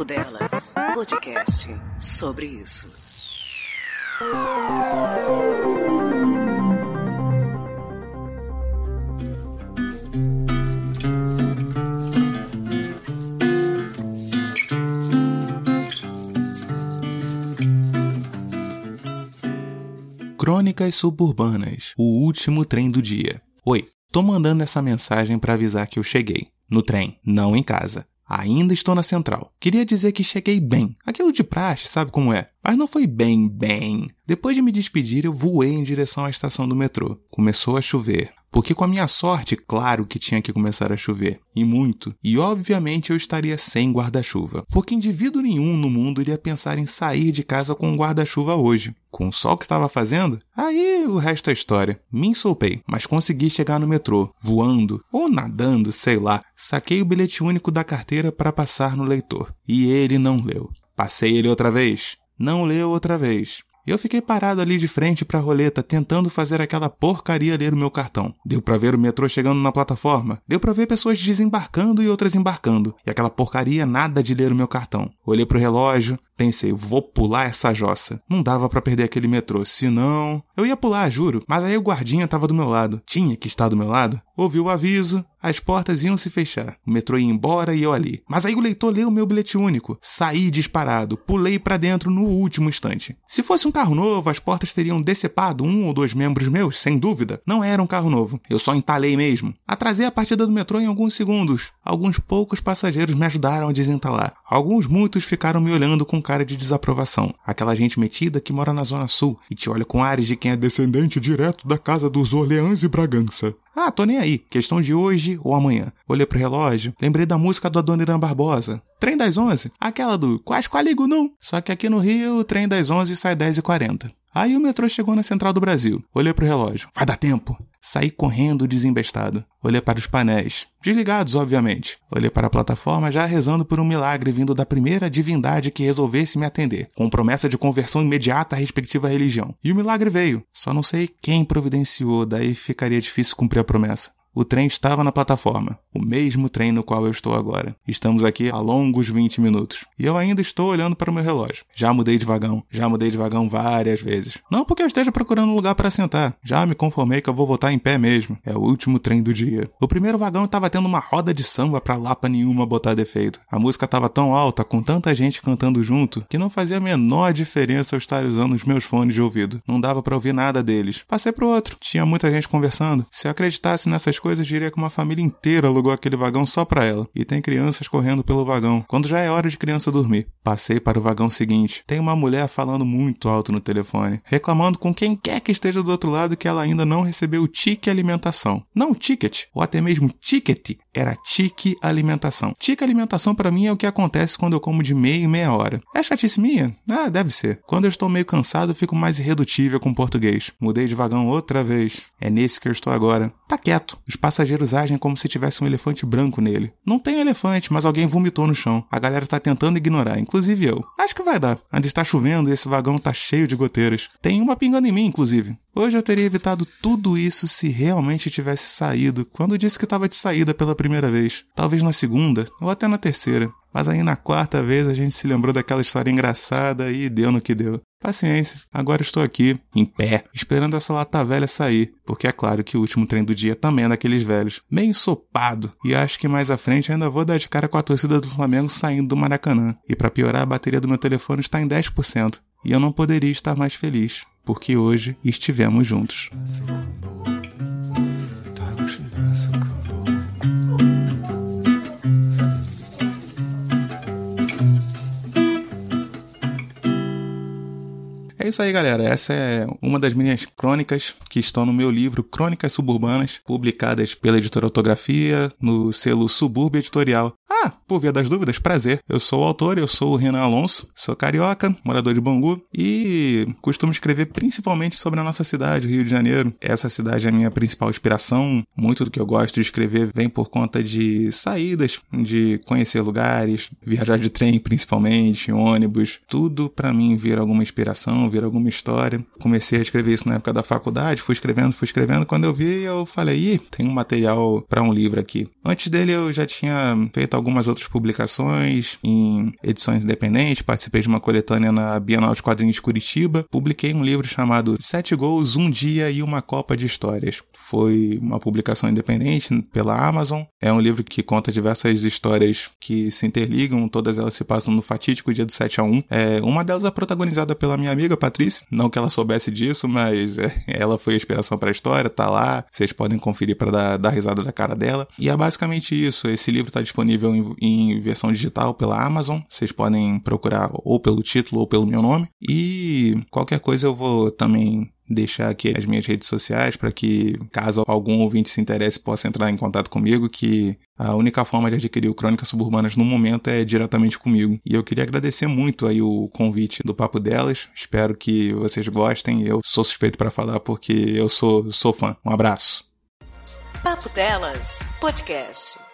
Papo Delas, podcast sobre isso. Crônicas Suburbanas, o último trem do dia. Oi, tô mandando essa mensagem para avisar que eu cheguei. No trem, não em casa. Ainda estou na central. Queria dizer que cheguei bem. Aquilo de praxe, sabe como é? Mas não foi bem, bem. Depois de me despedir, eu voei em direção à estação do metrô. Começou a chover. Porque com a minha sorte, claro que tinha que começar a chover. E muito. E obviamente eu estaria sem guarda-chuva. Porque indivíduo nenhum no mundo iria pensar em sair de casa com um guarda-chuva hoje. Com o sol que estava fazendo, aí o resto é história. Me ensopei, mas consegui chegar no metrô, voando ou nadando, sei lá. Saquei o bilhete único da carteira para passar no leitor. E ele não leu. Passei ele outra vez. Não leu outra vez. Eu fiquei parado ali de frente para a roleta, tentando fazer aquela porcaria ler o meu cartão. Deu para ver o metrô chegando na plataforma. Deu para ver pessoas desembarcando e outras embarcando. E aquela porcaria nada de ler o meu cartão. Olhei pro relógio, pensei, vou pular essa jossa. Não dava para perder aquele metrô, senão eu ia pular, juro. Mas aí o guardinha tava do meu lado. Tinha que estar do meu lado. Ouvi o aviso, as portas iam se fechar. O metrô ia embora e eu ali. Mas aí o leitor leu meu bilhete único. Saí disparado, pulei para dentro no último instante. Se fosse um carro novo, as portas teriam decepado um ou dois membros meus, sem dúvida. Não era um carro novo. Eu só entalei mesmo. Atrasei a partida do metrô em alguns segundos. Alguns poucos passageiros me ajudaram a desentalar. Alguns muitos ficaram me olhando com cara de desaprovação. Aquela gente metida que mora na Zona Sul e te olha com ares de quem é descendente direto da casa dos Orleans e Bragança. Ah, tô nem aí. Questão de hoje ou amanhã. Olhei pro relógio, lembrei da música do Adoniran Barbosa. Trem das 11? Aquela do Quase Qualigo não. Só que aqui no Rio, o trem das 11 sai 10h40. Aí o metrô chegou na Central do Brasil. Olhei pro relógio. Vai dar tempo. Saí correndo desembestado. Olhei para os painéis. Desligados, obviamente. Olhei para a plataforma já rezando por um milagre vindo da primeira divindade que resolvesse me atender, com promessa de conversão imediata à respectiva religião. E o milagre veio. Só não sei quem providenciou, daí ficaria difícil cumprir a promessa. O trem estava na plataforma, o mesmo trem no qual eu estou agora. Estamos aqui há longos 20 minutos. E eu ainda estou olhando para o meu relógio. Já mudei de vagão, já mudei de vagão várias vezes. Não porque eu esteja procurando um lugar para sentar, já me conformei que eu vou voltar em pé mesmo. É o último trem do dia. O primeiro vagão estava tendo uma roda de samba pra lapa nenhuma botar defeito. A música estava tão alta, com tanta gente cantando junto, que não fazia a menor diferença eu estar usando os meus fones de ouvido. Não dava para ouvir nada deles. Passei pro outro. Tinha muita gente conversando. Se eu acreditasse nessas coisas, diria que uma família inteira alugou aquele vagão só para ela. E tem crianças correndo pelo vagão, quando já é hora de criança dormir. Passei para o vagão seguinte. Tem uma mulher falando muito alto no telefone, reclamando com quem quer que esteja do outro lado que ela ainda não recebeu o tique alimentação. Não o ticket, ou até mesmo ticket, era tique alimentação. Tique alimentação para mim é o que acontece quando eu como de meia em meia hora. É chatice minha? Ah, deve ser. Quando eu estou meio cansado, fico mais irredutível com português. Mudei de vagão outra vez. É nesse que eu estou agora. Tá quieto. Os passageiros agem como se tivesse um elefante branco nele. Não tem elefante, mas alguém vomitou no chão. A galera tá tentando ignorar, inclusive eu. Acho que vai dar. Ainda está chovendo e esse vagão tá cheio de goteiras. Tem uma pingando em mim, inclusive. Hoje eu teria evitado tudo isso se realmente tivesse saído quando disse que estava de saída pela primeira vez. Talvez na segunda ou até na terceira. Mas aí na quarta vez a gente se lembrou daquela história engraçada e deu no que deu. Paciência, agora estou aqui, em pé, esperando essa lata velha sair, porque é claro que o último trem do dia também é daqueles velhos, meio ensopado, e acho que mais à frente ainda vou dar de cara com a torcida do Flamengo saindo do Maracanã. E para piorar, a bateria do meu telefone está em 10%, e eu não poderia estar mais feliz, porque hoje estivemos juntos. É isso aí, galera. Essa é uma das minhas crônicas que estão no meu livro Crônicas Suburbanas, publicadas pela editora Autografia no selo Subúrbio Editorial. Ah, por via das dúvidas, prazer. Eu sou o autor, eu sou o Renan Alonso, sou carioca, morador de Bangu e costumo escrever principalmente sobre a nossa cidade, Rio de Janeiro. Essa cidade é a minha principal inspiração. Muito do que eu gosto de escrever vem por conta de saídas, de conhecer lugares, viajar de trem principalmente, ônibus. Tudo para mim vira alguma inspiração, vira alguma história. Comecei a escrever isso na época da faculdade, fui escrevendo, fui escrevendo. Quando eu vi, eu falei, ih, tem um material para um livro aqui. Antes dele, eu já tinha feito algumas outras publicações em edições independentes, participei de uma coletânea na Bienal de Quadrinhos de Curitiba, publiquei um livro chamado Sete Gols, Um Dia e Uma Copa de Histórias. Foi uma publicação independente pela Amazon. É um livro que conta diversas histórias que se interligam, todas elas se passam no fatídico dia do 7 a 1 é, Uma delas é protagonizada pela minha amiga Patrícia, não que ela soubesse disso, mas é, ela foi a inspiração para a história, tá lá, vocês podem conferir para dar, dar risada da cara dela. E é basicamente isso. Esse livro está disponível em, em versão digital pela Amazon, vocês podem procurar ou pelo título ou pelo meu nome. E qualquer coisa eu vou também deixar aqui as minhas redes sociais para que, caso algum ouvinte se interesse, possa entrar em contato comigo, que a única forma de adquirir o Crônicas Suburbanas no momento é diretamente comigo. E eu queria agradecer muito aí o convite do Papo Delas. Espero que vocês gostem. Eu sou suspeito para falar porque eu sou, sou fã. Um abraço. Papo Delas Podcast.